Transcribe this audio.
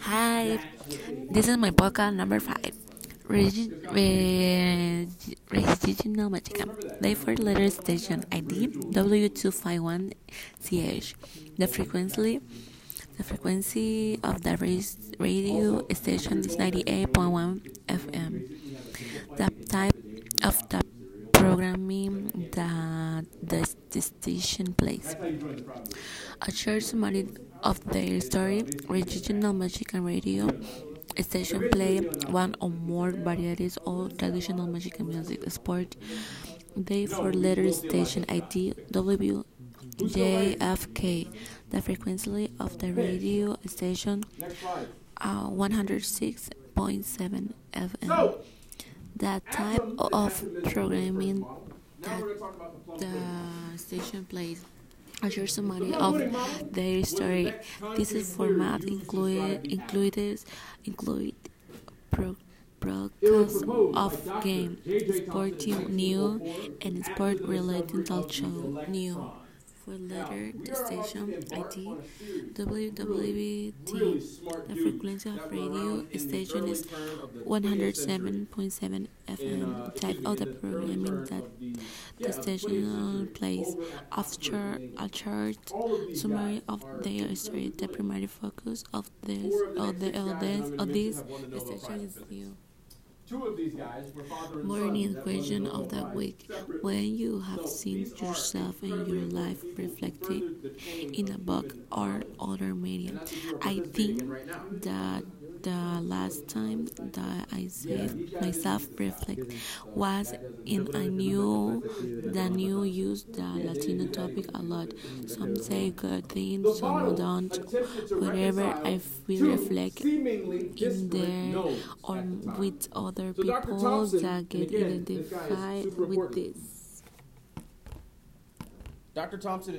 Hi, this is my podcast number five. Regi- re- Regional Magica. The four letter station ID W251CH. The frequency the frequency of the radio station is 98.1 FM. The type of the programming that the, the plays. A short summary of their story. Regional Mexican radio station play one or more varieties of traditional Mexican music. Sport. day for letter station ID WJFK. The frequency of the radio station uh, 106.7 FM. The type of programming that the station plays. A short summary of their story. This is format included included include pro, broadcast of game, sporting new and sport related talk show new. For letter the station ID WWT. The frequency of radio station is 107.7 FM. Type of the programming that the station uh, plays. After a chart summary of their story, the primary focus of this of the of this of this station is new. Morning question of the week. When you have seen yourself and your life reflected in a book or other medium, I think that the last time that I said myself reflect was in a new the new use the Latino topic a lot. Some say good things, some don't. Wherever I feel reflect in there or at the time. with other people that get again, this guy is identified with this. Dr. Thompson is